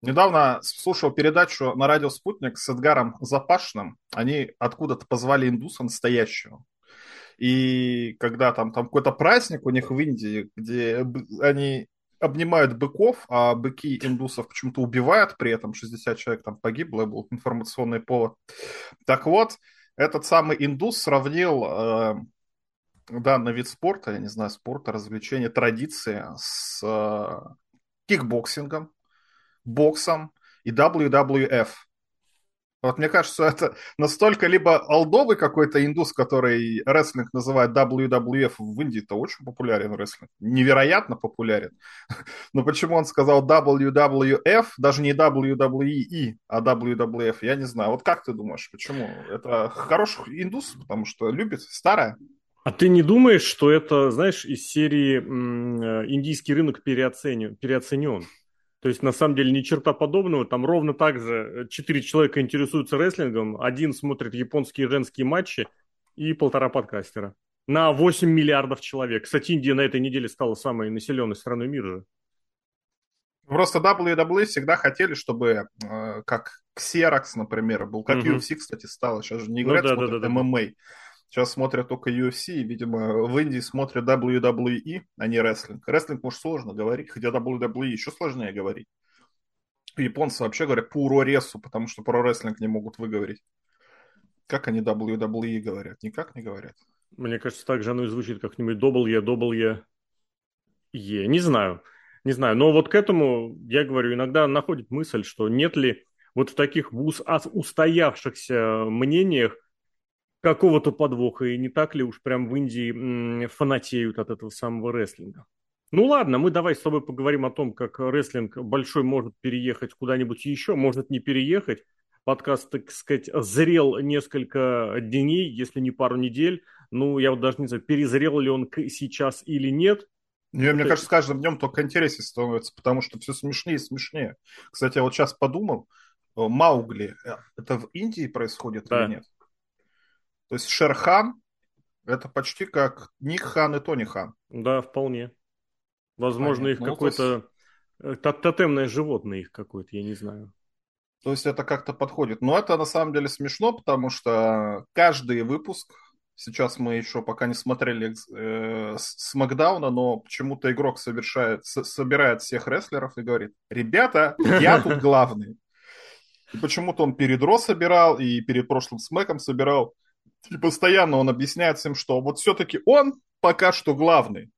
Недавно слушал передачу на радио «Спутник» с Эдгаром Запашным. Они откуда-то позвали индуса настоящего. И когда там, там какой-то праздник у них в Индии, где они обнимают быков, а быки индусов почему-то убивают при этом, 60 человек там погибло, был информационный повод. Так вот, этот самый индус сравнил э, данный вид спорта, я не знаю, спорта, развлечения, традиции с э, кикбоксингом, боксом и WWF. Вот мне кажется, это настолько либо олдовый какой-то индус, который рестлинг называет WWF в Индии, это очень популярен рестлинг, невероятно популярен. Но почему он сказал WWF, даже не WWE, а WWF, я не знаю. Вот как ты думаешь, почему? Это хороший индус, потому что любит старое. А ты не думаешь, что это, знаешь, из серии э, индийский рынок переоценен? переоценен? То есть, на самом деле, ни черта подобного. Там ровно так же э, четыре человека интересуются рестлингом, один смотрит японские женские матчи и полтора подкастера. На 8 миллиардов человек. Кстати, Индия на этой неделе стала самой населенной страной мира. Просто WWE всегда хотели, чтобы, э, как Xerox, например, был, как угу. UFC, кстати, стало. Сейчас же не ну говорят, ну, да, да, да, MMA. Сейчас смотрят только UFC, и, видимо, в Индии смотрят WWE, а не рестлинг. Рестлинг, может, сложно говорить, хотя WWE еще сложнее говорить. Японцы вообще говорят пуроресу, потому что про рестлинг не могут выговорить. Как они WWE говорят? Никак не говорят. Мне кажется, так же оно и звучит как-нибудь W, W, E. Не знаю. Не знаю. Но вот к этому, я говорю, иногда находит мысль, что нет ли вот в таких устоявшихся мнениях какого-то подвоха, и не так ли уж прям в Индии фанатеют от этого самого рестлинга. Ну ладно, мы давай с тобой поговорим о том, как рестлинг большой может переехать куда-нибудь еще, может не переехать. Подкаст, так сказать, зрел несколько дней, если не пару недель. Ну, я вот даже не знаю, перезрел ли он сейчас или нет. Не, Это... Мне кажется, с каждым днем только интереснее становится, потому что все смешнее и смешнее. Кстати, я вот сейчас подумал, э, Маугли, э, это в Индии происходит да. или нет? То есть Шерхан это почти как Ник Хан и Тони Хан. Да, вполне. Возможно, Понятно. их ну, какое-то то есть... тотемное животное их какое-то, я не знаю. То есть это как-то подходит. Но это на самом деле смешно, потому что каждый выпуск, сейчас мы еще пока не смотрели э, с Макдауна, но почему-то игрок совершает, с, собирает всех рестлеров и говорит, ребята, я тут главный. И почему-то он перед Ро собирал и перед прошлым Смэком собирал. И постоянно он объясняет всем, что вот все-таки он пока что главный.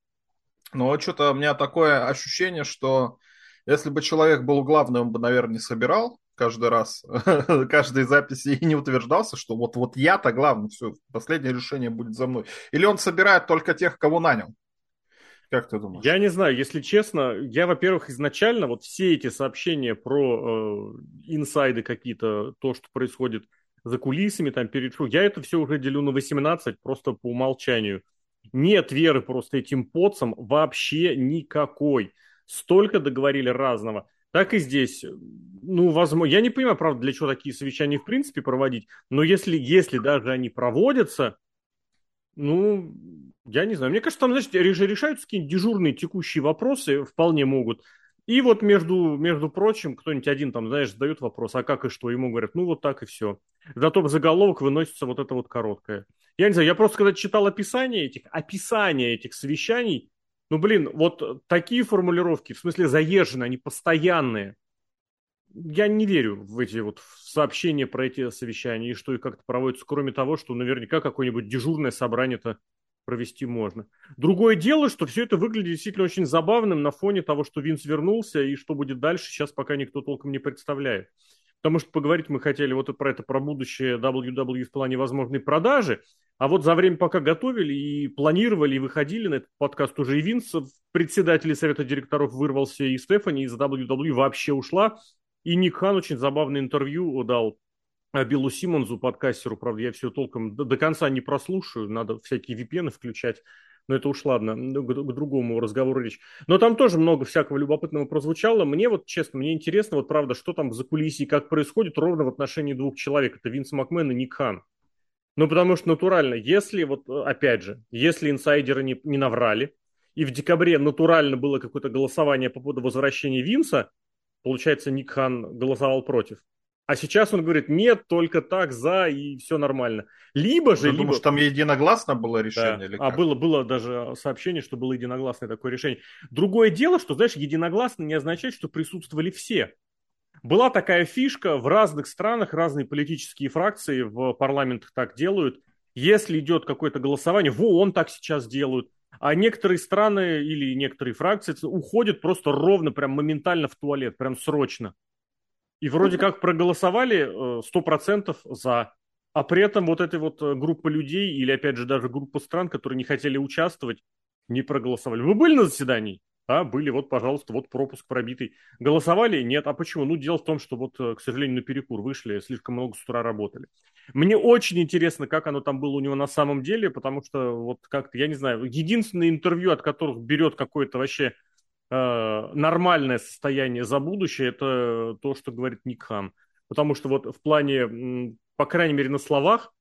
Но что-то у меня такое ощущение, что если бы человек был главным, он бы, наверное, не собирал каждый раз, каждой записи и не утверждался, что вот, вот я-то главный, все, последнее решение будет за мной. Или он собирает только тех, кого нанял. Как ты думаешь? Я не знаю, если честно, я, во-первых, изначально вот все эти сообщения про э, инсайды какие-то, то, что происходит за кулисами, там, перед шоу. Я это все уже делю на 18 просто по умолчанию. Нет веры просто этим поцам вообще никакой. Столько договорили разного. Так и здесь. Ну, возможно, я не понимаю, правда, для чего такие совещания в принципе проводить, но если, если даже они проводятся, ну, я не знаю. Мне кажется, там, значит, решаются какие-нибудь дежурные текущие вопросы, вполне могут. И вот между, между прочим, кто-нибудь один там, знаешь, задает вопрос, а как и что? Ему говорят, ну вот так и все. Зато в заголовок выносится вот это вот короткое. Я не знаю, я просто когда читал описание этих, описание этих совещаний, ну блин, вот такие формулировки, в смысле заезженные, они постоянные. Я не верю в эти вот сообщения про эти совещания и что и как-то проводятся, кроме того, что наверняка какое-нибудь дежурное собрание-то провести можно. Другое дело, что все это выглядит действительно очень забавным на фоне того, что Винс вернулся, и что будет дальше, сейчас пока никто толком не представляет. Потому что поговорить мы хотели вот про это, про будущее WWE в плане возможной продажи, а вот за время, пока готовили и планировали, и выходили на этот подкаст, уже и Винс, председатель совета директоров, вырвался, и Стефани из WWE вообще ушла, и Ник Хан очень забавное интервью дал Биллу Симмонсу, подкастеру, правда, я все толком до, до конца не прослушаю, надо всякие VPN включать, но это уж ладно, к, к другому разговору речь. Но там тоже много всякого любопытного прозвучало. Мне вот, честно, мне интересно, вот правда, что там в закулисье, как происходит ровно в отношении двух человек. Это Винс Макмен и Ник Хан. Ну, потому что натурально, если, вот опять же, если инсайдеры не, не наврали, и в декабре натурально было какое-то голосование по поводу возвращения Винса, получается, Ник Хан голосовал против. А сейчас он говорит, нет, только так, за, и все нормально. Либо же... Ты либо... думаешь, там единогласно было решение? Да. Или а как? А было, было даже сообщение, что было единогласное такое решение. Другое дело, что, знаешь, единогласно не означает, что присутствовали все. Была такая фишка, в разных странах разные политические фракции в парламентах так делают. Если идет какое-то голосование, во, он так сейчас делают. А некоторые страны или некоторые фракции уходят просто ровно, прям моментально в туалет, прям срочно. И вроде как проголосовали 100% э, за. А при этом вот эта вот э, группа людей, или опять же даже группа стран, которые не хотели участвовать, не проголосовали. Вы были на заседании? А, были, вот, пожалуйста, вот пропуск пробитый. Голосовали? Нет. А почему? Ну, дело в том, что вот, э, к сожалению, на перекур вышли, слишком много с утра работали. Мне очень интересно, как оно там было у него на самом деле, потому что вот как-то, я не знаю, единственное интервью, от которых берет какое-то вообще нормальное состояние за будущее, это то, что говорит Ник Хан. Потому что вот в плане, по крайней мере, на словах,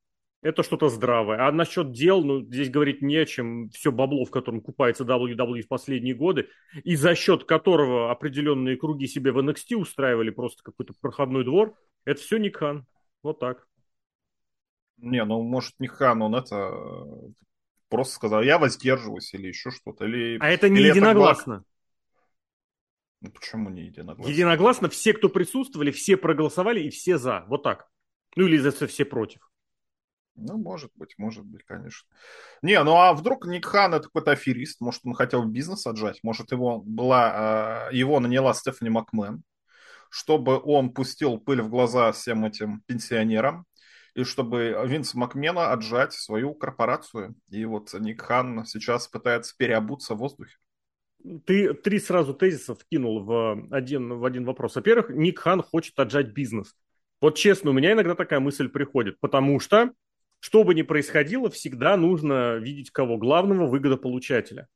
это что-то здравое. А насчет дел, ну, здесь говорить не о чем. Все бабло, в котором купается WWE в последние годы, и за счет которого определенные круги себе в NXT устраивали просто какой-то проходной двор, это все Ник Хан. Вот так. Не, ну, может, Ник Хан, он это просто сказал, я воздерживаюсь или еще что-то. Или, а это не или единогласно. Это ну, почему не единогласно? Единогласно все, кто присутствовали, все проголосовали и все за. Вот так. Ну или за все против. Ну, может быть, может быть, конечно. Не, ну а вдруг Ник Хан это какой-то аферист, может, он хотел бизнес отжать, может, его, была, его наняла Стефани Макмен, чтобы он пустил пыль в глаза всем этим пенсионерам, и чтобы Винс Макмена отжать свою корпорацию. И вот Ник Хан сейчас пытается переобуться в воздухе. Ты три сразу тезиса вкинул в один, в один вопрос. Во-первых, Ник Хан хочет отжать бизнес. Вот честно, у меня иногда такая мысль приходит, потому что, что бы ни происходило, всегда нужно видеть кого? Главного выгодополучателя.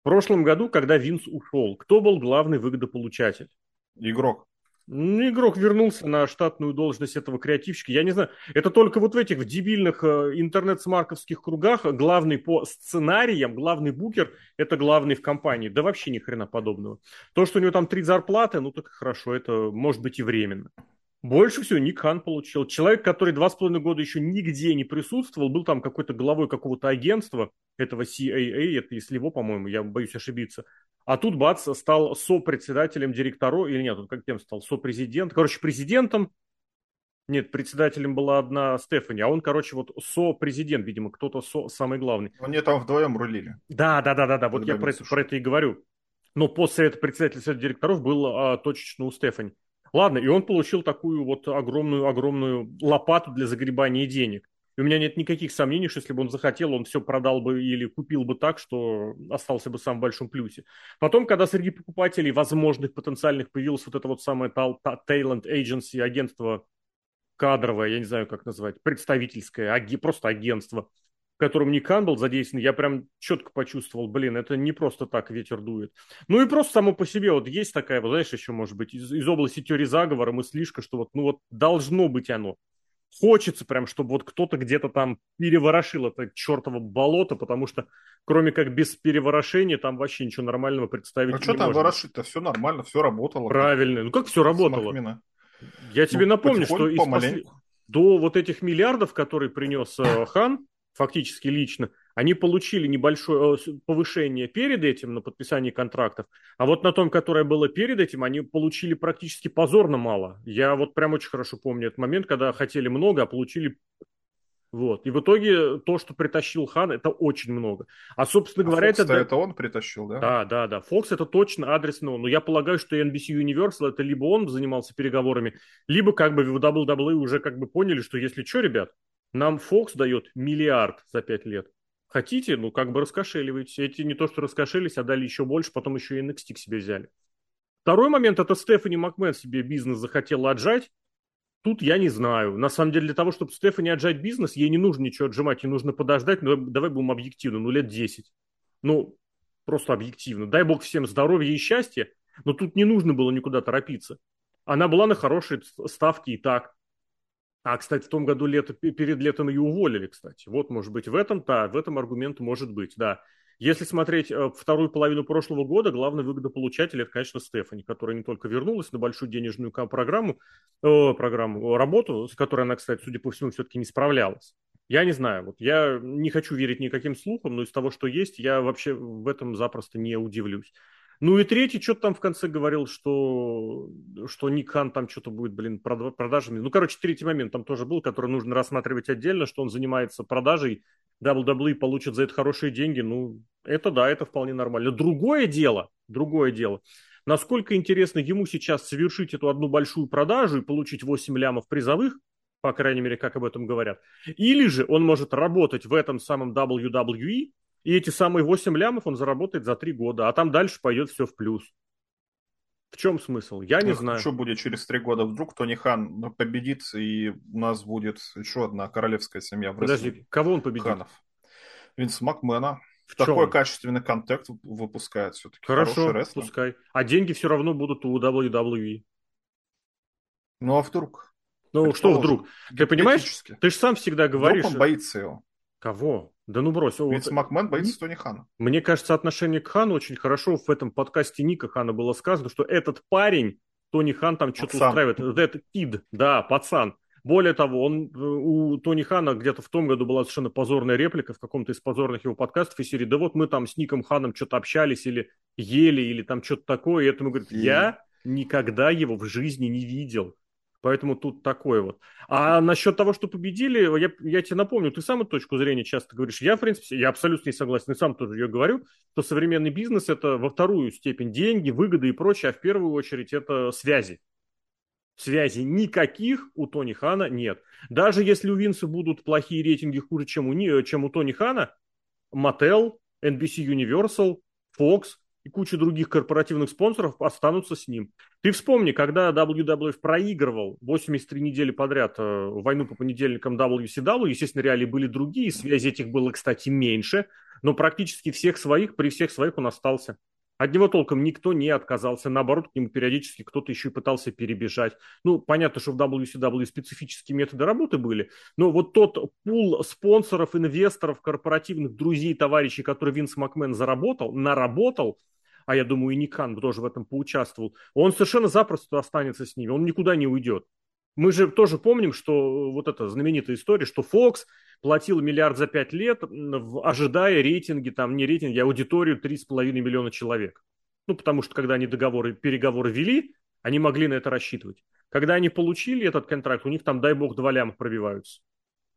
В прошлом году, когда Винс ушел, кто был главный выгодополучатель? Игрок. Ну, игрок вернулся на штатную должность этого креативщика. Я не знаю, это только вот в этих в дебильных э, интернет-смарковских кругах главный по сценариям, главный букер – это главный в компании. Да вообще ни хрена подобного. То, что у него там три зарплаты, ну так хорошо, это может быть и временно. Больше всего Ник Хан получил. Человек, который два с половиной года еще нигде не присутствовал, был там какой-то главой какого-то агентства, этого CAA, это если его, по-моему, я боюсь ошибиться. А тут, бац, стал сопредседателем директору, или нет, он как кем стал, сопрезидент, короче, президентом, нет, председателем была одна Стефани, а он, короче, вот со-президент, видимо, кто-то со самый главный. Они там вдвоем рулили. Да, да, да, да, да, вот я про это, про это и говорю. Но после этого председателя совета директоров был а, точечно у Стефани. Ладно, и он получил такую вот огромную-огромную лопату для загребания денег. И у меня нет никаких сомнений, что если бы он захотел, он все продал бы или купил бы так, что остался бы сам в большом плюсе. Потом, когда среди покупателей возможных потенциальных появилось вот это вот самое talent agency, агентство кадровое, я не знаю, как назвать, представительское, аги, просто агентство, в котором Никан был задействован, я прям четко почувствовал, блин, это не просто так ветер дует. Ну и просто само по себе вот есть такая, вот, знаешь, еще может быть из, из области теории заговора мыслишка, что вот, ну вот должно быть оно хочется прям, чтобы вот кто-то где-то там переворошил это чертово болото, потому что кроме как без переворошения там вообще ничего нормального представить а не что там ворошить-то? Все нормально, все работало. Правильно. Ну как все работало? Я тебе ну, напомню, что из послед... до вот этих миллиардов, которые принес э, Хан, фактически лично, они получили небольшое э, повышение перед этим на подписании контрактов, а вот на том, которое было перед этим, они получили практически позорно мало. Я вот прям очень хорошо помню этот момент, когда хотели много, а получили вот. И в итоге то, что притащил Хан, это очень много. А, собственно а говоря, Fox это... это он притащил, да? Да, да, да. Fox это точно адресно он. Но я полагаю, что NBC Universal это либо он занимался переговорами, либо как бы в WWE уже как бы поняли, что если что, ребят, нам Fox дает миллиард за пять лет. Хотите, ну как бы раскошеливайте. Эти не то что раскошелились, а дали еще больше, потом еще и NXT к себе взяли. Второй момент, это Стефани Макмен себе бизнес захотела отжать. Тут я не знаю. На самом деле, для того, чтобы Стефани отжать бизнес, ей не нужно ничего отжимать, ей нужно подождать, ну, давай будем объективны, ну, лет 10. Ну, просто объективно. Дай бог всем здоровья и счастья, но тут не нужно было никуда торопиться. Она была на хорошей ставке и так. А, кстати, в том году лето, перед летом ее уволили, кстати. Вот, может быть, в этом, да, в этом аргумент может быть, да. Если смотреть э, вторую половину прошлого года, главный выгодополучатель это, конечно, Стефани, которая не только вернулась на большую денежную программу, э, программу, работу, с которой она, кстати, судя по всему, все-таки не справлялась. Я не знаю, вот я не хочу верить никаким слухам, но из того, что есть, я вообще в этом запросто не удивлюсь. Ну и третий что-то там в конце говорил, что, что Ник Хан там что-то будет, блин, продажами. Ну, короче, третий момент там тоже был, который нужно рассматривать отдельно, что он занимается продажей, WWE получит за это хорошие деньги. Ну, это да, это вполне нормально. Другое дело, другое дело, насколько интересно ему сейчас совершить эту одну большую продажу и получить 8 лямов призовых, по крайней мере, как об этом говорят. Или же он может работать в этом самом WWE, и эти самые 8 лямов он заработает за 3 года, а там дальше пойдет все в плюс. В чем смысл? Я не ну, знаю. Что будет через три года? Вдруг Тони Хан победит, и у нас будет еще одна королевская семья в Подожди, кого он победит? Ханов. Винс Макмена. В Такой чем? качественный контент выпускает все-таки. Хорошо, пускай. А деньги все равно будут у WWE. Ну а вдруг? Ну что вдруг? Ты понимаешь? Ты же сам всегда говоришь... Вдруг он боится его. Кого? Да ну брось. Винс вот... Макмен боится Тони Хана. Мне кажется, отношение к Хану очень хорошо в этом подкасте Ника Хана было сказано, что этот парень, Тони Хан там что-то устраивает. That kid, да, пацан. Более того, он, э, у Тони Хана где-то в том году была совершенно позорная реплика в каком-то из позорных его подкастов из серии, да вот мы там с Ником Ханом что-то общались или ели, или там что-то такое, и этому говорит, я никогда его в жизни не видел. Поэтому тут такое вот. А насчет того, что победили, я, я тебе напомню, ты сам точку зрения часто говоришь. Я, в принципе, я абсолютно не согласен, и сам тоже ее говорю, что современный бизнес – это во вторую степень деньги, выгоды и прочее, а в первую очередь это связи. Связи никаких у Тони Хана нет. Даже если у Винса будут плохие рейтинги хуже, чем у, чем у Тони Хана, Mattel, NBC Universal, Fox – и куча других корпоративных спонсоров останутся с ним. Ты вспомни, когда WWF проигрывал 83 недели подряд э, войну по понедельникам WCW, естественно, реалии были другие, связи этих было, кстати, меньше, но практически всех своих, при всех своих он остался. От него толком никто не отказался, наоборот, к нему периодически кто-то еще и пытался перебежать. Ну, понятно, что в WCW специфические методы работы были, но вот тот пул спонсоров, инвесторов, корпоративных друзей, товарищей, который Винс Макмен заработал, наработал – а я думаю, и Никан тоже в этом поучаствовал, он совершенно запросто останется с ними, он никуда не уйдет. Мы же тоже помним, что вот эта знаменитая история, что Fox платил миллиард за пять лет, ожидая рейтинги, там не рейтинги, а аудиторию 3,5 миллиона человек. Ну, потому что когда они договоры, переговоры вели, они могли на это рассчитывать. Когда они получили этот контракт, у них там, дай бог, два ляма пробиваются.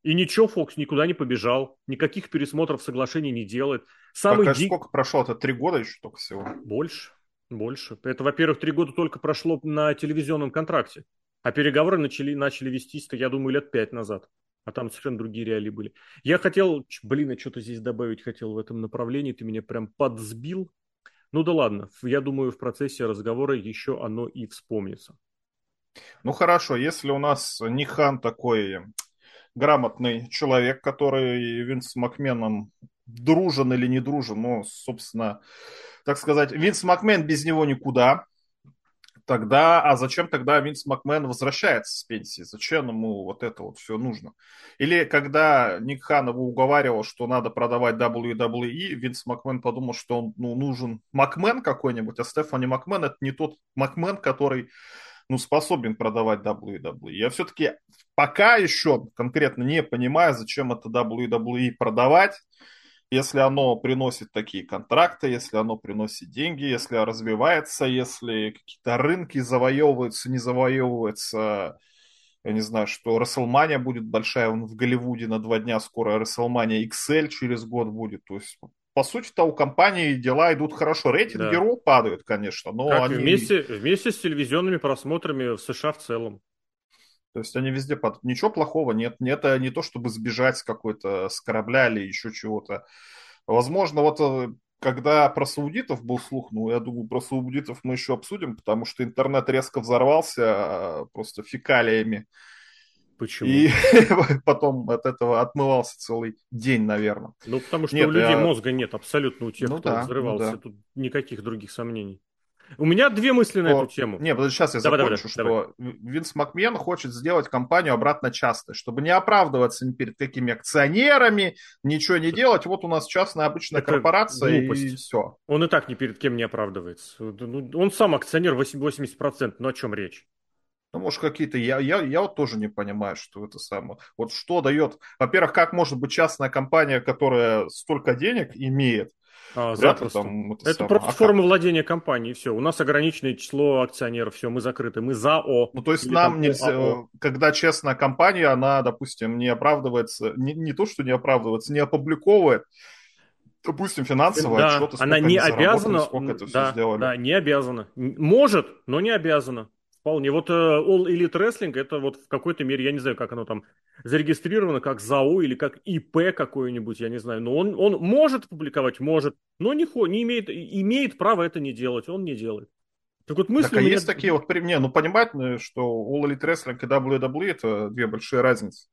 И ничего, Фокс никуда не побежал, никаких пересмотров соглашений не делает. Самый так, а дик... сколько прошло? Это три года еще только всего? Больше, больше. Это, во-первых, три года только прошло на телевизионном контракте. А переговоры начали, начали вестись, я думаю, лет пять назад. А там совершенно другие реалии были. Я хотел, блин, я что-то здесь добавить хотел в этом направлении, ты меня прям подсбил. Ну да ладно, я думаю, в процессе разговора еще оно и вспомнится. Ну хорошо, если у нас Нихан такой грамотный человек, который Винс Макменом дружен или не дружен, но, собственно, так сказать, Винс Макмен без него никуда. Тогда, а зачем тогда Винс Макмен возвращается с пенсии? Зачем ему вот это вот все нужно? Или когда Ник Хан его уговаривал, что надо продавать WWE, Винс Макмен подумал, что он ну, нужен Макмен какой-нибудь, а Стефани Макмен это не тот Макмен, который ну, способен продавать WWE. Я все-таки пока еще конкретно не понимаю, зачем это WWE продавать, если оно приносит такие контракты, если оно приносит деньги, если развивается, если какие-то рынки завоевываются, не завоевываются. Я не знаю, что Расселмания будет большая в Голливуде на два дня, скоро Расселмания XL через год будет. То есть по сути-то у компании дела идут хорошо. Рейтинги да. Ро падают, конечно, но как они... Вместе, вместе с телевизионными просмотрами в США в целом. То есть они везде падают. Ничего плохого нет. Это не то, чтобы сбежать с какой-то, с корабля или еще чего-то. Возможно, вот э, когда про саудитов был слух, ну, я думаю, про саудитов мы еще обсудим, потому что интернет резко взорвался а, просто фекалиями Почему? И потом от этого отмывался целый день, наверное. Ну, потому что нет, у людей я... мозга нет абсолютно у тех, ну, кто да, взрывался. Ну, да. Тут никаких других сомнений. У меня две мысли на эту тему. Не, подожди, сейчас я давай, закончу, давай, что давай. Винс Макмен хочет сделать компанию обратно частной, чтобы не оправдываться ни перед какими акционерами, ничего не делать. Вот у нас частная обычная Это корпорация глупость. и все. Он и так ни перед кем не оправдывается. Ну, он сам акционер 80%, но о чем речь? Ну, может, какие-то... Я, я, я вот тоже не понимаю, что это самое... Вот что дает... Во-первых, как может быть частная компания, которая столько денег имеет, а, запросто. Там, это это просто а форма как? владения компанией, все. У нас ограниченное число акционеров, все, мы закрыты, мы ЗАО. Ну, то есть нам нельзя, АО. когда честная компания, она, допустим, не оправдывается, не, не то, что не оправдывается, не опубликовывает, допустим, финансовые да, отчеты, она не обязана, сколько это да, все сделали. Да, не обязана. Может, но не обязана. Вполне. Вот uh, All Elite Wrestling, это вот в какой-то мере, я не знаю, как оно там зарегистрировано, как ЗАО или как ИП какой-нибудь, я не знаю. Но он, он может публиковать, может, но не, не имеет, имеет право это не делать, он не делает. Так вот мысли так, а меня... есть такие вот, не, ну понимать, что All Elite Wrestling и WWE это две большие разницы,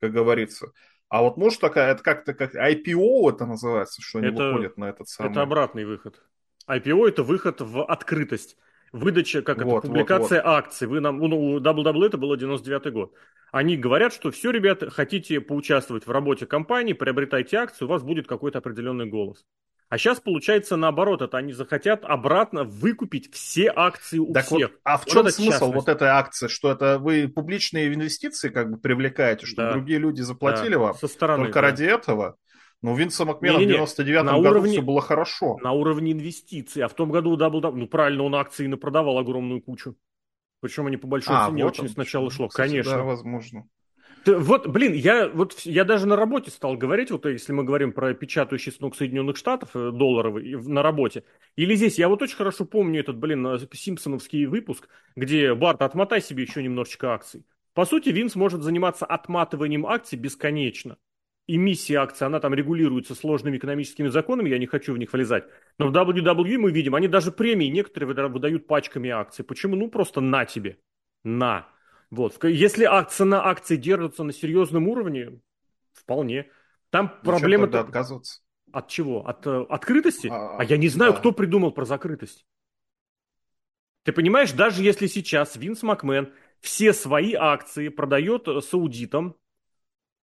как говорится. А вот может такая, это как-то как IPO это называется, что они это, выходят на этот самый... Это обратный выход. IPO это выход в открытость. Выдача, как вот, это, публикация вот, вот. акций. Вы нам, ну, у WWE это было 99 год. Они говорят, что все, ребята, хотите поучаствовать в работе компании, приобретайте акции, у вас будет какой-то определенный голос. А сейчас получается наоборот, это они захотят обратно выкупить все акции у так всех. Вот, а в вот чем смысл частность. вот этой акции? Что это вы публичные инвестиции как бы привлекаете, чтобы да. другие люди заплатили да. вам Со стороны, только да. ради этого? Ну, у Винса Макмена в 99-м году уровне, все было хорошо. На уровне инвестиций. А в том году WWE, ну правильно, он акции продавал огромную кучу. Причем они по большой а, цене вот очень он, сначала шло, кстати, конечно. Да, возможно. Ты, вот, блин, я, вот, я даже на работе стал говорить, вот если мы говорим про печатающий станок Соединенных Штатов, э, долларовый, на работе, или здесь, я вот очень хорошо помню этот, блин, э, симпсоновский выпуск, где, Барт, отмотай себе еще немножечко акций. По сути, Винс может заниматься отматыванием акций бесконечно эмиссия акций, она там регулируется сложными экономическими законами, я не хочу в них влезать. Но в WWE мы видим, они даже премии некоторые выдают пачками акций. Почему? Ну, просто на тебе. На. Вот. Если акция на акции держится на серьезном уровне, вполне. Там ну, проблема... Тогда отказываться? От чего? От э, открытости? А, а я не знаю, да. кто придумал про закрытость. Ты понимаешь, даже если сейчас Винс Макмен все свои акции продает э, саудитам,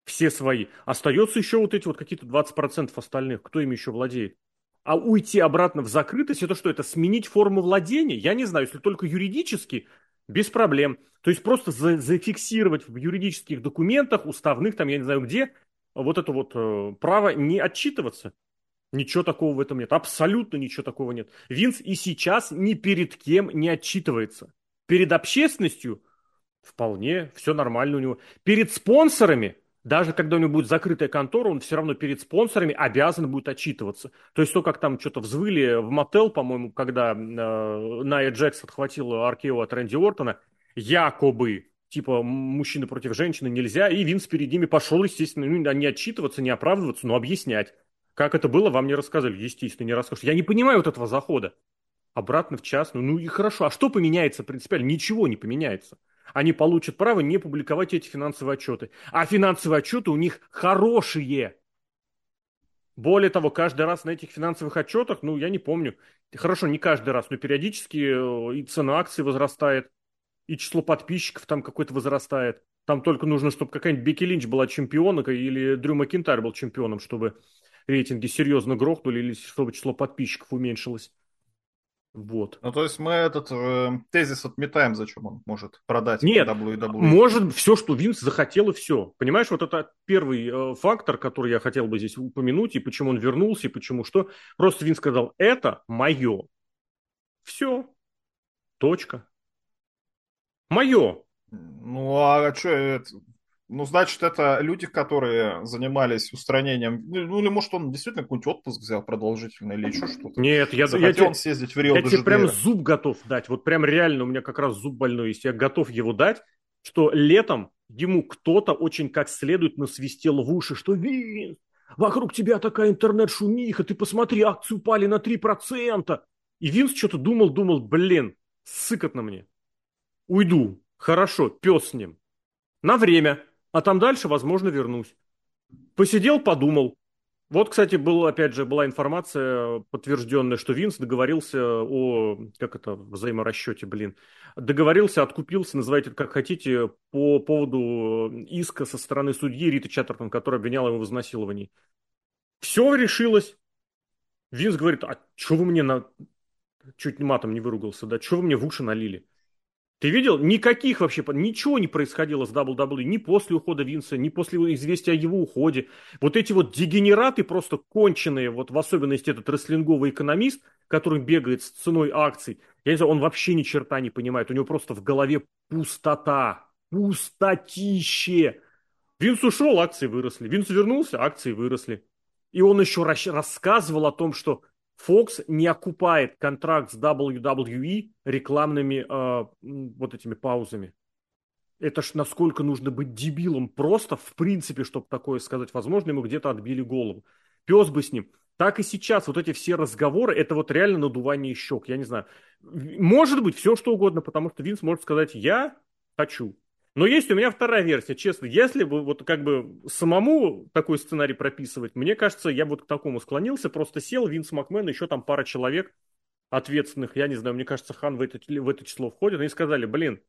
все свои. Остается еще вот эти вот какие-то 20% остальных. Кто ими еще владеет? А уйти обратно в закрытость, это что, это сменить форму владения? Я не знаю, если только юридически, без проблем. То есть просто за, зафиксировать в юридических документах, уставных, там я не знаю где, вот это вот э, право не отчитываться. Ничего такого в этом нет. Абсолютно ничего такого нет. Винс и сейчас ни перед кем не отчитывается. Перед общественностью вполне все нормально у него. Перед спонсорами даже когда у него будет закрытая контора, он все равно перед спонсорами обязан будет отчитываться. То есть то, как там что-то взвыли в мотел, по-моему, когда э, Найя Джекс отхватила Аркео от Рэнди Ортона, якобы, типа, мужчины против женщины нельзя, и Винс перед ними пошел, естественно, ну, не отчитываться, не оправдываться, но объяснять. Как это было, вам не рассказали. Естественно, не расскажут. Я не понимаю вот этого захода. Обратно в частную. Ну и хорошо. А что поменяется принципиально? Ничего не поменяется они получат право не публиковать эти финансовые отчеты. А финансовые отчеты у них хорошие. Более того, каждый раз на этих финансовых отчетах, ну, я не помню, хорошо, не каждый раз, но периодически э, и цена акций возрастает, и число подписчиков там какое-то возрастает. Там только нужно, чтобы какая-нибудь Бекки Линч была чемпионкой или Дрю Макинтайр был чемпионом, чтобы рейтинги серьезно грохнули или чтобы число подписчиков уменьшилось. Вот. Ну, то есть мы этот э, тезис отметаем, зачем он может продать Нет, WWE. может все, что Винс захотел, и все. Понимаешь, вот это первый э, фактор, который я хотел бы здесь упомянуть, и почему он вернулся, и почему что. Просто Винс сказал, это мое. Все. Точка. Мое. Ну, а что, ну, значит, это люди, которые занимались устранением. Ну, ну, или может, он действительно какой-нибудь отпуск взял продолжительный или еще что-то. Нет, я, Захотел я, съездить в Рио Я тебе прям зуб готов дать. Вот прям реально у меня как раз зуб больной есть. Я готов его дать, что летом ему кто-то очень как следует насвистел в уши, что Винс, вокруг тебя такая интернет-шумиха, ты посмотри, акции упали на 3%. И Винс что-то думал, думал, блин, сыкотно мне. Уйду. Хорошо, пес с ним. На время а там дальше, возможно, вернусь. Посидел, подумал. Вот, кстати, был, опять же, была информация подтвержденная, что Винс договорился о, как это, взаиморасчете, блин, договорился, откупился, называйте это как хотите, по поводу иска со стороны судьи Риты Чаттертон, которая обвиняла его в изнасиловании. Все решилось. Винс говорит, а что вы мне на... Чуть матом не выругался, да? Что вы мне в уши налили? Ты видел? Никаких вообще, ничего не происходило с WWE, ни после ухода Винса, ни после известия о его уходе. Вот эти вот дегенераты просто конченые, вот в особенности этот рестлинговый экономист, который бегает с ценой акций, я не знаю, он вообще ни черта не понимает, у него просто в голове пустота, пустотище. Винс ушел, акции выросли. Винс вернулся, акции выросли. И он еще рассказывал о том, что Fox не окупает контракт с WWE рекламными э, вот этими паузами. Это ж насколько нужно быть дебилом просто, в принципе, чтобы такое сказать. Возможно, ему где-то отбили голову. Пес бы с ним. Так и сейчас вот эти все разговоры, это вот реально надувание щек. Я не знаю. Может быть, все что угодно, потому что Винс может сказать, я хочу. Но есть у меня вторая версия, честно. Если бы вот как бы самому такой сценарий прописывать, мне кажется, я вот к такому склонился. Просто сел Винс Макмен, еще там пара человек ответственных, я не знаю, мне кажется, Хан в это, в это число входит. Они сказали, блин,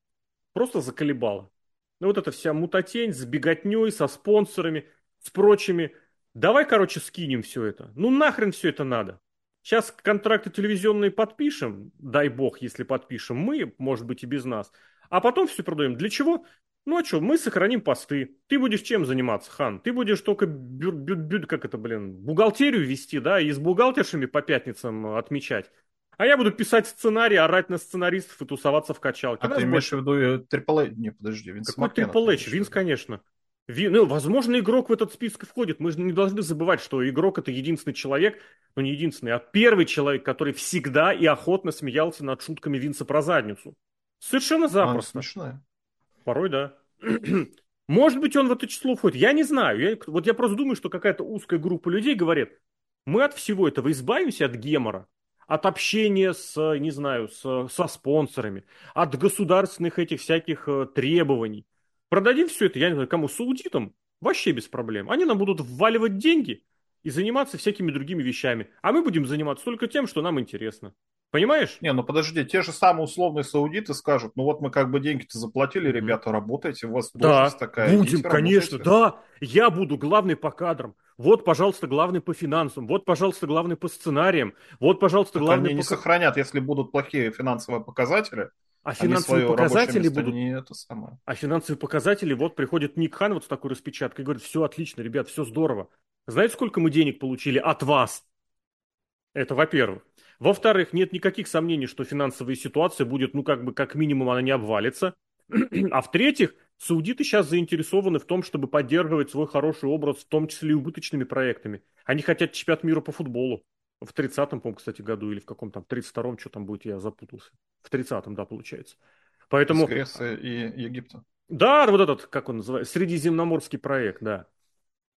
просто заколебало. Ну вот эта вся мутатень с беготней, со спонсорами, с прочими. Давай, короче, скинем все это. Ну нахрен все это надо. Сейчас контракты телевизионные подпишем, дай бог, если подпишем мы, может быть и без нас. А потом все продаем. Для чего? Ну а что, мы сохраним посты. Ты будешь чем заниматься, Хан? Ты будешь только бю бю бю как это, блин, бухгалтерию вести, да, и с бухгалтершами по пятницам отмечать. А я буду писать сценарий, орать на сценаристов и тусоваться в качалке. А Нас ты имеешь больше... в виду Трипл Не, подожди, Винс Какой Трипл Винс, конечно. Ви... Ну, возможно, игрок в этот список входит. Мы же не должны забывать, что игрок это единственный человек, ну не единственный, а первый человек, который всегда и охотно смеялся над шутками Винса про задницу. Совершенно запросто. А, смешная. Порой да. Может быть, он в это число входит. Я не знаю. Я, вот я просто думаю, что какая-то узкая группа людей говорит, мы от всего этого избавимся, от гемора, от общения с, не знаю, с, со спонсорами, от государственных этих всяких э, требований. Продадим все это, я не знаю, кому, саудитам, вообще без проблем. Они нам будут вваливать деньги и заниматься всякими другими вещами. А мы будем заниматься только тем, что нам интересно. Понимаешь? Не, ну подожди, те же самые условные саудиты скажут, ну вот мы как бы деньги-то заплатили, ребята, работайте, у вас да, такая. будем, идите, конечно, работайте. да. Я буду главный по кадрам. Вот, пожалуйста, главный по финансам. Вот, пожалуйста, главный по сценариям. Вот, пожалуйста, так главный они по... не сохранят, если будут плохие финансовые показатели. А финансовые показатели будут... Не это самое. А финансовые показатели, вот приходит Ник Хан вот с такой распечаткой и говорит, все отлично, ребят, все здорово. Знаете, сколько мы денег получили от вас? Это во-первых. Во-вторых, нет никаких сомнений, что финансовая ситуация будет, ну, как бы, как минимум, она не обвалится. А в-третьих, саудиты сейчас заинтересованы в том, чтобы поддерживать свой хороший образ, в том числе и убыточными проектами. Они хотят чемпионат мира по футболу. В 30-м, по кстати, году, или в каком там, 32-м, что там будет, я запутался. В 30-м, да, получается. Поэтому... С и Египта. Да, вот этот, как он называется, Средиземноморский проект, да.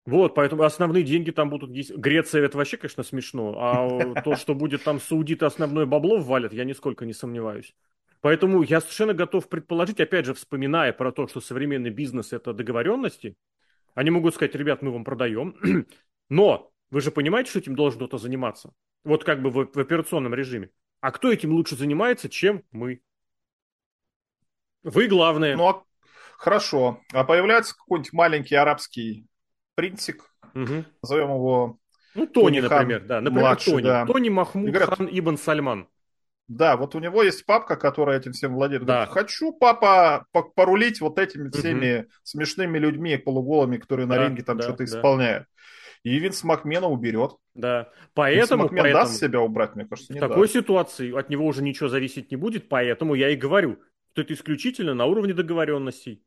Вот, поэтому основные деньги там будут... Греция это вообще, конечно, смешно, а то, что будет там саудиты основное бабло ввалят, я нисколько не сомневаюсь. Поэтому я совершенно готов предположить, опять же, вспоминая про то, что современный бизнес – это договоренности, они могут сказать, ребят, мы вам продаем, но вы же понимаете, что этим должен кто-то заниматься? Вот как бы в, в операционном режиме. А кто этим лучше занимается, чем мы? Вы главное. Ну, а хорошо. А появляется какой-нибудь маленький арабский принцик, угу. назовем его... Ну, Тони, Тони например, да. Например, младший, Тони. Да. Тони Махмуд говорят, хан Ибн Сальман. Да, вот у него есть папка, которая этим всем владеет. Да. Говорит, хочу, папа, порулить вот этими всеми угу. смешными людьми полуголыми, которые на да, ринге там да, что-то да. исполняют. И Винс Макмена уберет. Да. Поэтому, Винс Макмен поэтому даст себя убрать, мне кажется, не В такой даст. ситуации от него уже ничего зависеть не будет, поэтому я и говорю, что это исключительно на уровне договоренностей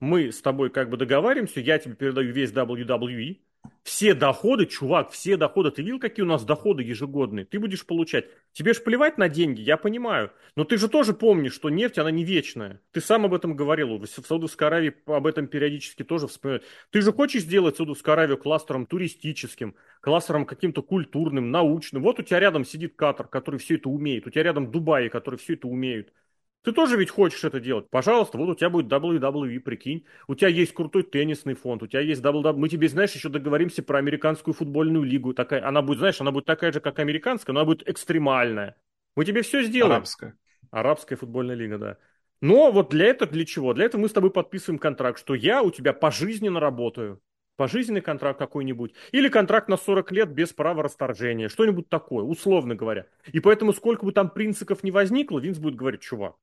мы с тобой как бы договариваемся, я тебе передаю весь WWE, все доходы, чувак, все доходы, ты видел, какие у нас доходы ежегодные, ты будешь получать. Тебе же плевать на деньги, я понимаю, но ты же тоже помнишь, что нефть, она не вечная. Ты сам об этом говорил, в Саудовской Аравии об этом периодически тоже вспоминают. Ты же хочешь сделать Саудовскую Аравию кластером туристическим, кластером каким-то культурным, научным. Вот у тебя рядом сидит Катар, который все это умеет, у тебя рядом Дубай, который все это умеет. Ты тоже ведь хочешь это делать. Пожалуйста, вот у тебя будет WWE, прикинь. У тебя есть крутой теннисный фонд, у тебя есть WWE. Мы тебе, знаешь, еще договоримся про американскую футбольную лигу. Такая, она будет, знаешь, она будет такая же, как американская, но она будет экстремальная. Мы тебе все сделаем. Арабская. Арабская футбольная лига, да. Но вот для этого, для чего? Для этого мы с тобой подписываем контракт, что я у тебя пожизненно работаю. Пожизненный контракт какой-нибудь. Или контракт на 40 лет без права расторжения. Что-нибудь такое, условно говоря. И поэтому сколько бы там принципов не возникло, Винс будет говорить, чувак,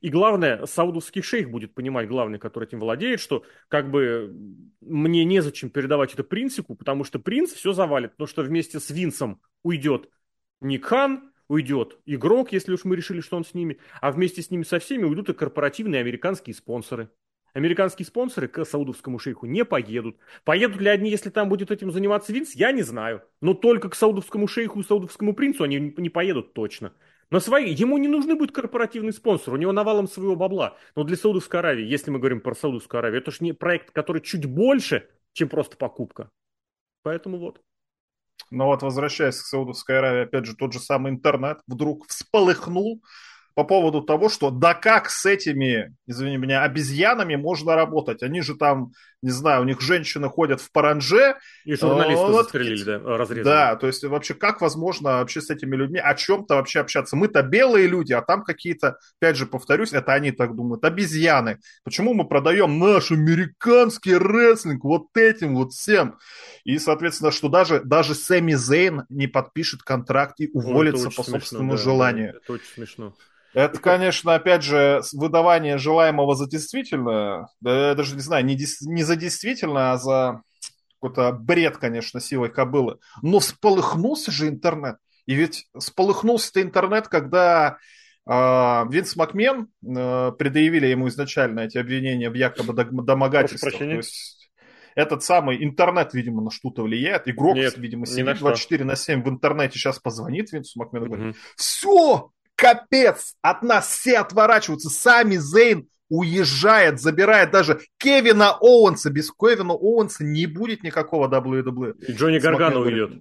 и главное, саудовский шейх будет понимать, главный, который этим владеет, что как бы мне незачем передавать это принципу, потому что принц все завалит. Потому что вместе с Винсом уйдет Ник Хан, уйдет игрок, если уж мы решили, что он с ними, а вместе с ними со всеми уйдут и корпоративные американские спонсоры. Американские спонсоры к саудовскому шейху не поедут. Поедут ли они, если там будет этим заниматься Винс, я не знаю. Но только к саудовскому шейху и саудовскому принцу они не поедут точно. На свои, ему не нужны будет корпоративный спонсор, у него навалом своего бабла. Но для Саудовской Аравии, если мы говорим про Саудовскую Аравию, это же не проект, который чуть больше, чем просто покупка. Поэтому вот. Но вот возвращаясь к Саудовской Аравии, опять же, тот же самый интернет вдруг всполыхнул по поводу того, что да как с этими, извини меня, обезьянами можно работать? Они же там, не знаю, у них женщины ходят в паранже. И журналисты вот, застрелили, да, разрезали. Да, то есть вообще как возможно вообще с этими людьми о чем-то вообще общаться? Мы-то белые люди, а там какие-то, опять же, повторюсь, это они так думают, обезьяны. Почему мы продаем наш американский рестлинг вот этим вот всем? И, соответственно, что даже, даже Сэмми Зейн не подпишет контракт и уволится по смешно, собственному да, желанию. Это очень смешно. Это, конечно, опять же, выдавание желаемого за действительно, да, даже не знаю, не, не за действительно, а за какой-то бред, конечно, силой кобылы. Но сполыхнулся же интернет. И ведь сполыхнулся-то интернет, когда э, Винс Макмен э, предъявили ему изначально эти обвинения в якобы домогательствах. То есть этот самый интернет, видимо, на что-то влияет. Игрок, Нет, видимо, сидит 24 на 7 в интернете, сейчас позвонит Винсу Макмену и говорит, угу. все, капец, от нас все отворачиваются, сами Зейн уезжает, забирает даже Кевина Оуэнса. Без Кевина Оуэнса не будет никакого WWE. И Джонни Гаргано уйдет.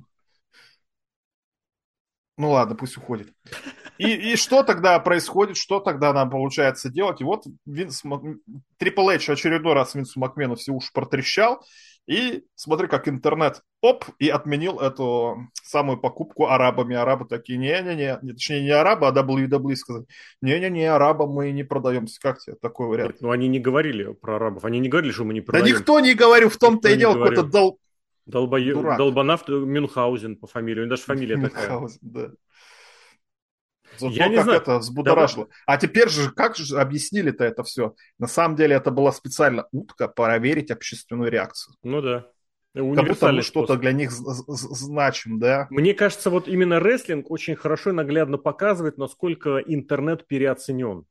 Ну ладно, пусть уходит. И, и что тогда происходит, что тогда нам получается делать? И вот Винс, Трипл Эйч очередной раз Винсу Макмену все уши протрещал, и смотри, как интернет, оп, и отменил эту самую покупку арабами. Арабы такие, не-не-не, точнее не арабы, а WWE сказали, не-не-не, арабам мы не продаемся. Как тебе такой вариант? Нет, ну они не говорили про арабов, они не говорили, что мы не продаем. Да никто не говорил, в том-то и дело, какой-то дол... Долбо... Долбанавт Мюнхгаузен по фамилии, у него даже фамилия Мюнхгаузен, такая. да. Зато я не как знаю. это взбудоражило. Да. А теперь же, как же объяснили-то это все? На самом деле это была специально утка проверить общественную реакцию. Ну да. Как будто мы что-то для них значим, да? Мне кажется, вот именно рестлинг очень хорошо и наглядно показывает, насколько интернет переоценен.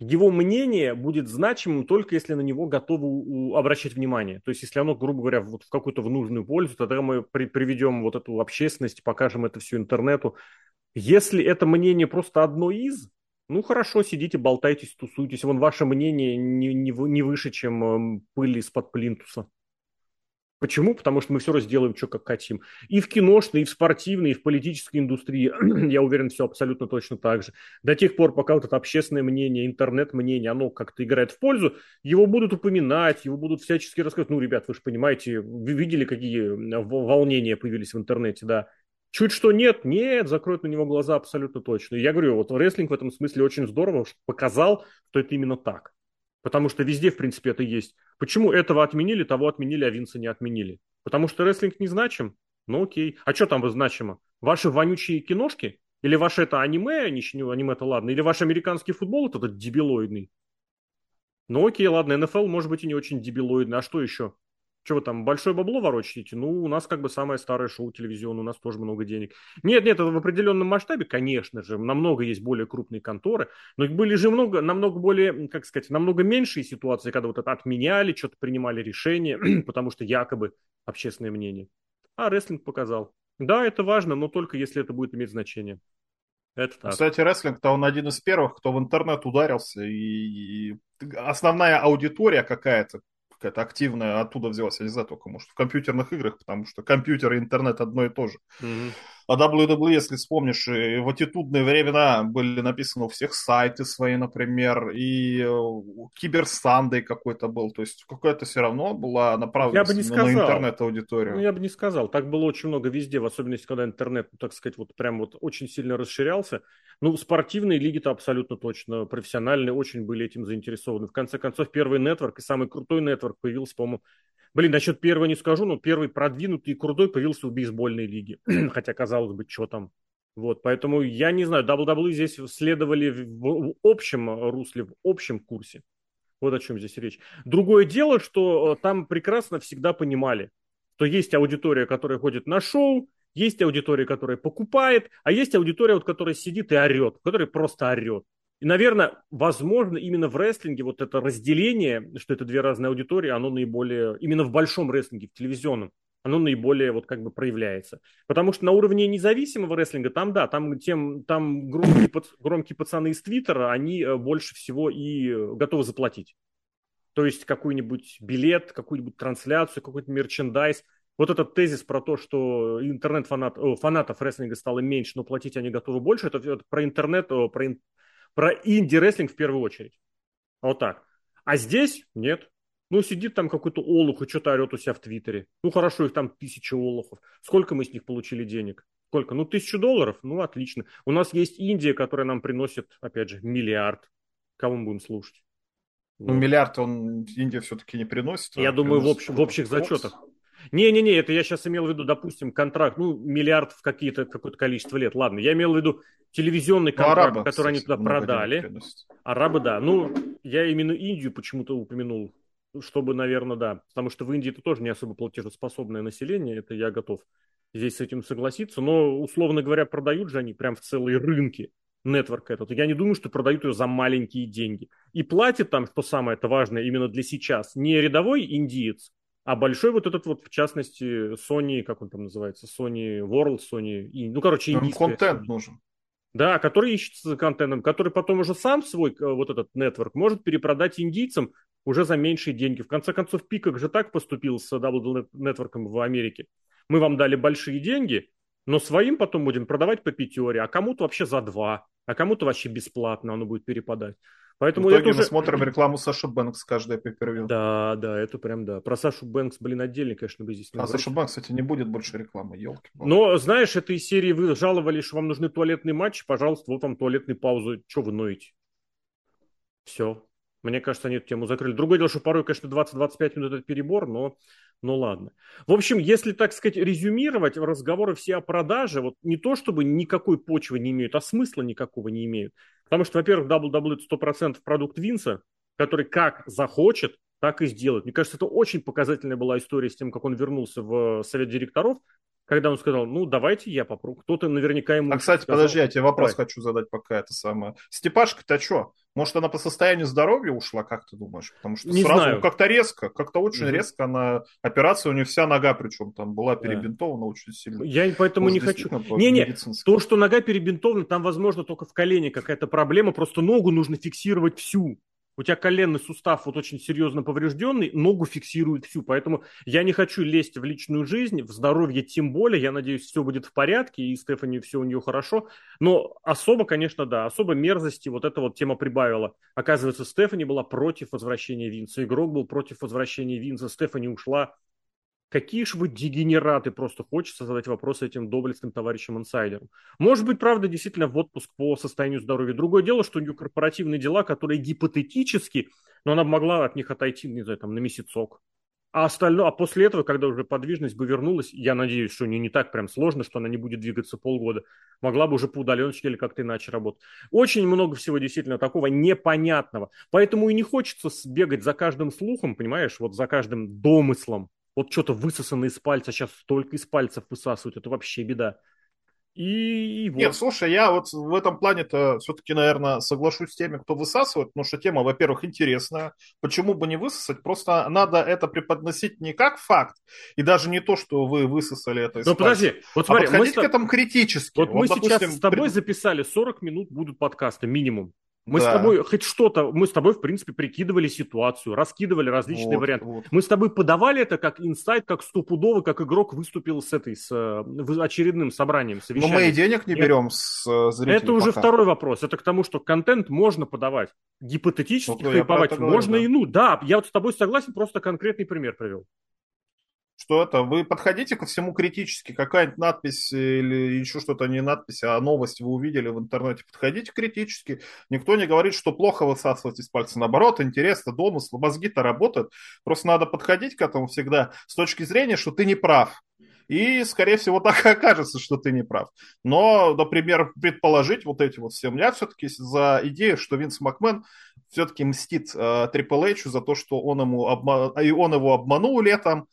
Его мнение будет значимым только если на него готовы обращать внимание. То есть, если оно, грубо говоря, вот в какую-то в нужную пользу, тогда мы при, приведем вот эту общественность, покажем это все интернету. Если это мнение просто одно из, ну хорошо, сидите, болтайтесь, тусуйтесь. Вон ваше мнение не, не, не выше, чем эм, пыль из-под плинтуса. Почему? Потому что мы все разделаем, что как хотим. И в киношной, и в спортивной, и в политической индустрии, я уверен, все абсолютно точно так же. До тех пор, пока вот это общественное мнение, интернет-мнение, оно как-то играет в пользу, его будут упоминать, его будут всячески рассказывать. Ну, ребят, вы же понимаете, вы видели, какие волнения появились в интернете, да. Чуть что нет, нет, закроют на него глаза абсолютно точно. Я говорю, вот рестлинг в этом смысле очень здорово показал, что это именно так. Потому что везде, в принципе, это есть. Почему этого отменили, того отменили, а Винса не отменили? Потому что рестлинг не значим? Ну окей. А что там значимо? Ваши вонючие киношки? Или ваше это аниме, аниме это ладно? Или ваш американский футбол вот этот дебилоидный? Ну окей, ладно, НФЛ может быть и не очень дебилоидный. А что еще? Что вы там, большое бабло ворочаете? Ну, у нас как бы самое старое шоу телевизионное, у нас тоже много денег. Нет, нет, это в определенном масштабе, конечно же, намного есть более крупные конторы, но были же много, намного более, как сказать, намного меньшие ситуации, когда вот это отменяли, что-то принимали решения, потому что якобы общественное мнение. А рестлинг показал. Да, это важно, но только если это будет иметь значение. Это так. Кстати, рестлинг-то он один из первых, кто в интернет ударился, и, и основная аудитория какая-то, какая-то активная оттуда взялась, я не знаю только, может, в компьютерных играх, потому что компьютер и интернет одно и то же. Mm-hmm. А WWE, если вспомнишь, в аттитудные времена были написаны у всех сайты свои, например, и Кибер Сандей какой-то был. То есть какая-то все равно была направлена на интернет-аудиторию. Ну, я бы не сказал. Так было очень много везде, в особенности, когда интернет, ну, так сказать, вот прям вот очень сильно расширялся. Ну, спортивные лиги-то абсолютно точно, профессиональные очень были этим заинтересованы. В конце концов, первый нетворк и самый крутой нетворк появился, по-моему, Блин, насчет первого не скажу, но первый продвинутый и крутой появился в бейсбольной лиге. Хотя, казалось бы, что там. Вот, поэтому я не знаю, WWE здесь следовали в, в общем русле, в общем курсе. Вот о чем здесь речь. Другое дело, что э, там прекрасно всегда понимали, что есть аудитория, которая ходит на шоу, есть аудитория, которая покупает, а есть аудитория, вот, которая сидит и орет, которая просто орет. И, наверное, возможно, именно в рестлинге вот это разделение, что это две разные аудитории, оно наиболее, именно в большом рестлинге, в телевизионном, оно наиболее вот как бы проявляется. Потому что на уровне независимого рестлинга, там да, там, тем, там громкие, громкие пацаны из Твиттера, они э, больше всего и э, готовы заплатить. То есть какой-нибудь билет, какую-нибудь трансляцию, какой-то мерчендайз. Вот этот тезис про то, что интернет фанат, о, фанатов рестлинга стало меньше, но платить они готовы больше, это, это про интернет, про, про инди-рестлинг в первую очередь. Вот так. А здесь нет. Ну, сидит там какой-то олух и что-то орет у себя в Твиттере. Ну, хорошо, их там тысяча олухов. Сколько мы с них получили денег? Сколько? Ну, тысячу долларов? Ну, отлично. У нас есть Индия, которая нам приносит, опять же, миллиард. Кого мы будем слушать? Ну, миллиард он Индия все-таки не приносит. Я думаю, в, общ, в общих зачетах. Не-не-не, это я сейчас имел в виду, допустим, контракт, ну, миллиард в какие-то, какое-то количество лет. Ладно, я имел в виду телевизионный ну, контракт, арабы, который кстати, они туда продали. Арабы, да. Ну, я именно Индию почему-то упомянул, чтобы, наверное, да. Потому что в Индии это тоже не особо платежеспособное население, это я готов здесь с этим согласиться. Но, условно говоря, продают же они прям в целые рынки нетворк этот. Я не думаю, что продают ее за маленькие деньги. И платит там, что самое это важное именно для сейчас, не рядовой индиец, а большой вот этот вот, в частности, Sony, как он там называется, Sony World, Sony, ну, короче, индийский. контент нужен. Да, который ищется за контентом, который потом уже сам свой э, вот этот нетворк может перепродать индийцам уже за меньшие деньги. В конце концов, Пикок же так поступил с Double Network в Америке. Мы вам дали большие деньги, но своим потом будем продавать по пятере, а кому-то вообще за два, а кому-то вообще бесплатно оно будет перепадать. Поэтому в итоге это уже... мы смотрим рекламу Саши Бэнкс каждое пейпервью. Да, да, это прям да. Про Сашу Бэнкс, блин, отдельно, конечно, бы здесь не А Саша Бэнкс, кстати, не будет больше рекламы, елки. Но, знаешь, этой серии вы жаловались, что вам нужны туалетные матчи, пожалуйста, вот вам туалетные паузы. Что вы ноете? Все. Мне кажется, они эту тему закрыли. Другое дело, что порой, конечно, 20-25 минут это перебор, но ну ладно. В общем, если, так сказать, резюмировать, разговоры все о продаже, вот не то чтобы никакой почвы не имеют, а смысла никакого не имеют. Потому что, во-первых, WWE 100% продукт Винса, который как захочет, так и сделает. Мне кажется, это очень показательная была история с тем, как он вернулся в совет директоров, когда он сказал, ну, давайте я попробую. Кто-то наверняка ему... А, кстати, сказал, подожди, я тебе вопрос Давай. хочу задать пока это самое. Степашка-то что? Может, она по состоянию здоровья ушла, как ты думаешь? Потому что не сразу знаю. как-то резко, как-то очень угу. резко она... Операция у нее вся нога, причем там была перебинтована да. очень сильно. Я поэтому Может, не хочу... Не-не, то, что нога перебинтована, там, возможно, только в колене какая-то проблема, просто ногу нужно фиксировать всю у тебя коленный сустав вот очень серьезно поврежденный, ногу фиксирует всю. Поэтому я не хочу лезть в личную жизнь, в здоровье тем более. Я надеюсь, все будет в порядке, и Стефани все у нее хорошо. Но особо, конечно, да, особо мерзости вот эта вот тема прибавила. Оказывается, Стефани была против возвращения Винса. Игрок был против возвращения Винса. Стефани ушла Какие же вы дегенераты, просто хочется задать вопрос этим доблестным товарищам-инсайдерам. Может быть, правда, действительно в отпуск по состоянию здоровья. Другое дело, что у нее корпоративные дела, которые гипотетически, но она могла от них отойти, не знаю, там, на месяцок. А остальное, а после этого, когда уже подвижность бы вернулась, я надеюсь, что у нее не так прям сложно, что она не будет двигаться полгода, могла бы уже по удаленке или как-то иначе работать. Очень много всего действительно такого непонятного. Поэтому и не хочется бегать за каждым слухом, понимаешь, вот за каждым домыслом вот что-то высосано из пальца, сейчас столько из пальцев высасывают, это вообще беда. И, и вот. Нет, слушай, я вот в этом плане-то все-таки, наверное, соглашусь с теми, кто высасывает, потому что тема, во-первых, интересная. Почему бы не высосать? Просто надо это преподносить не как факт, и даже не то, что вы высосали это из Ну, подожди, вот смотри, а подходить мы к этому критически. Вот, вот мы допустим, сейчас с тобой пред... записали 40 минут будут подкасты минимум. Мы да. с тобой хоть что-то, мы с тобой, в принципе, прикидывали ситуацию, раскидывали различные вот, варианты. Вот. Мы с тобой подавали это как инсайт, как стопудово, как игрок выступил с этой, с э, очередным собранием, совещанием. Но мы и денег не берем Нет. с э, зрителей Это уже пока. второй вопрос. Это к тому, что контент можно подавать. Гипотетически ну, хайповать можно говорю, да. и ну. Да, я вот с тобой согласен, просто конкретный пример привел что это, вы подходите ко всему критически, какая-нибудь надпись или еще что-то, не надпись, а новость вы увидели в интернете, подходите критически. Никто не говорит, что плохо высасывать из пальца. Наоборот, интересно, домыслы, мозги-то работают. Просто надо подходить к этому всегда с точки зрения, что ты не прав. И, скорее всего, так окажется, что ты не прав. Но, например, предположить вот эти вот все. Я все-таки за идею, что Винс Макмен все-таки мстит э, э, за то, что он, ему обма... и он его обманул летом,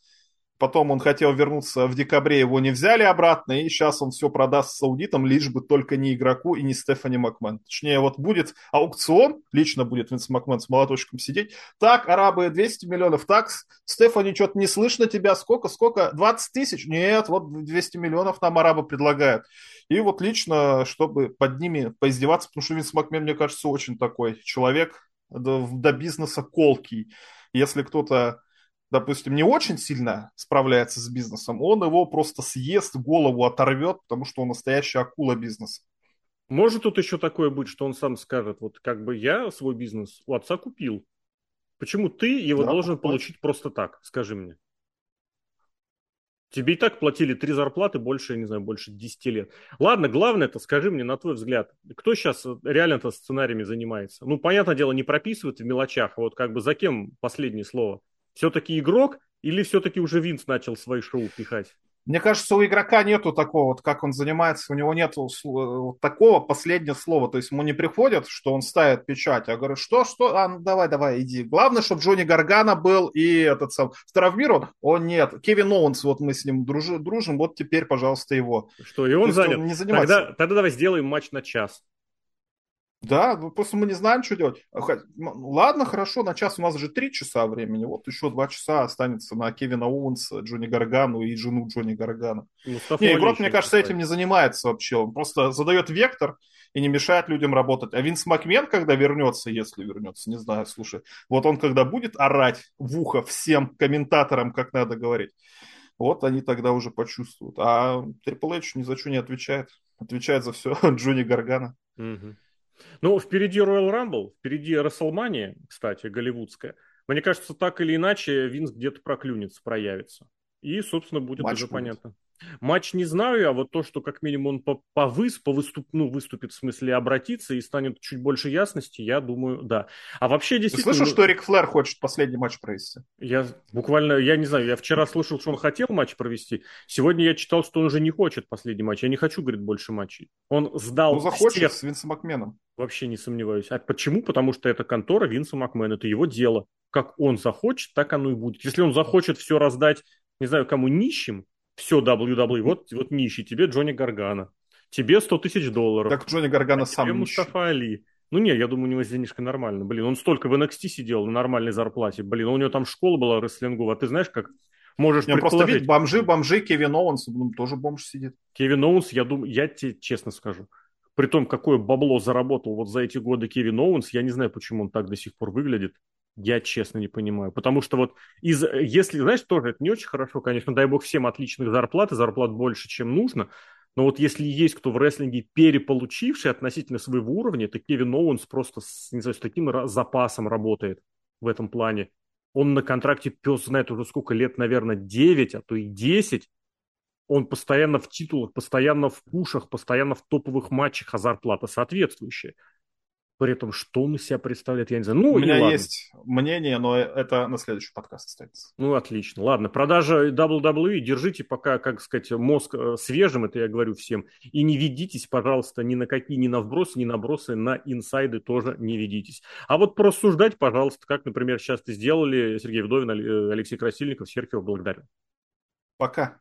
Потом он хотел вернуться в декабре, его не взяли обратно, и сейчас он все продаст саудитам, лишь бы только не игроку и не Стефани Макмен. Точнее, вот будет аукцион, лично будет Винс Макмен с молоточком сидеть. Так, арабы 200 миллионов, так, Стефани, что-то не слышно тебя, сколько, сколько, 20 тысяч? Нет, вот 200 миллионов нам арабы предлагают. И вот лично, чтобы под ними поиздеваться, потому что Винс Макмен, мне кажется, очень такой человек до, до бизнеса колкий. Если кто-то допустим, не очень сильно справляется с бизнесом, он его просто съест, голову оторвет, потому что он настоящая акула бизнеса. Может тут еще такое быть, что он сам скажет, вот как бы я свой бизнес у отца купил. Почему ты его да, должен покупать. получить просто так, скажи мне? Тебе и так платили три зарплаты больше, я не знаю, больше 10 лет. Ладно, главное это, скажи мне, на твой взгляд, кто сейчас реально-то сценариями занимается? Ну, понятное дело, не прописывают в мелочах, а вот как бы за кем последнее слово? Все-таки игрок или все-таки уже Винс начал свои шоу пихать? Мне кажется, у игрока нету такого, вот как он занимается, у него нету вот такого последнего слова. То есть ему не приходит, что он ставит печать. Я говорю, что, что? А, ну давай, давай, иди. Главное, чтобы Джонни Гаргана был и этот сам травмирован. О, нет. Кевин Оуэнс, вот мы с ним дружи, дружим, вот теперь, пожалуйста, его. Что, и он занят? Он не занимается. Тогда, тогда давай сделаем матч на час. Да, ну, просто мы не знаем, что делать. А ладно, хорошо, на час у нас же три часа времени. Вот еще два часа останется на Кевина Оуэнса, Джонни Гаргану и жену Джонни Гаргана. Мустафа не, игрок, мне кажется, этим не занимается вообще. Он просто задает вектор и не мешает людям работать. А Винс Макмен, когда вернется, если вернется, не знаю, слушай, вот он когда будет орать в ухо всем комментаторам, как надо говорить, вот они тогда уже почувствуют. А Трипл Эйч ни за что не отвечает. Отвечает за все Джонни Гаргана. Угу. Ну, впереди Royal Rumble, впереди Расселмания, кстати, голливудская. Мне кажется, так или иначе Винс где-то проклюнется, проявится. И, собственно, будет Матч уже будет. понятно. Матч не знаю, а вот то, что как минимум он по повыс, по выступ, ну, выступит в смысле обратиться и станет чуть больше ясности, я думаю, да. А вообще действительно... Ты слышал, что Рик Флэр хочет последний матч провести? Я буквально, я не знаю, я вчера слышал, что он хотел матч провести. Сегодня я читал, что он уже не хочет последний матч. Я не хочу, говорит, больше матчей. Он сдал Ну, захочет всех... с Винсом Макменом. Вообще не сомневаюсь. А почему? Потому что это контора Винса Макмена, это его дело. Как он захочет, так оно и будет. Если он захочет все раздать, не знаю, кому нищим, все WWE, вот, вот нищий, тебе Джонни Гаргана, тебе 100 тысяч долларов. Так Джонни Гаргана а сам тебе Мустафа Али. Ну не, я думаю, у него с денежкой нормально. Блин, он столько в NXT сидел на нормальной зарплате. Блин, у него там школа была рестлингу. А ты знаешь, как можешь не, Просто видишь, бомжи, бомжи, Кевин Оуэнс, ну, тоже бомж сидит. Кевин Оуэнс, я думаю, я тебе честно скажу, при том, какое бабло заработал вот за эти годы Кевин Оуэнс, я не знаю, почему он так до сих пор выглядит. Я честно не понимаю. Потому что вот из, если, знаешь, тоже это не очень хорошо, конечно, дай бог всем отличных зарплат, и зарплат больше, чем нужно. Но вот если есть кто в рестлинге переполучивший относительно своего уровня, это Кевин Оуэнс просто с, не знаю, с таким запасом работает в этом плане. Он на контракте, пес знает уже сколько лет, наверное, 9, а то и 10. Он постоянно в титулах, постоянно в пушах, постоянно в топовых матчах, а зарплата соответствующая. При этом, что он из себя представляет, я не знаю. Ну, У меня есть мнение, но это на следующий подкаст останется. Ну, отлично. Ладно, продажа WWE, держите пока, как сказать, мозг э, свежим, это я говорю всем. И не ведитесь, пожалуйста, ни на какие, ни на вбросы, ни на бросы, на инсайды тоже не ведитесь. А вот порассуждать, пожалуйста, как, например, сейчас ты сделали, Сергей Вдовин, э, Алексей Красильников, Серхиев, благодарю. Пока.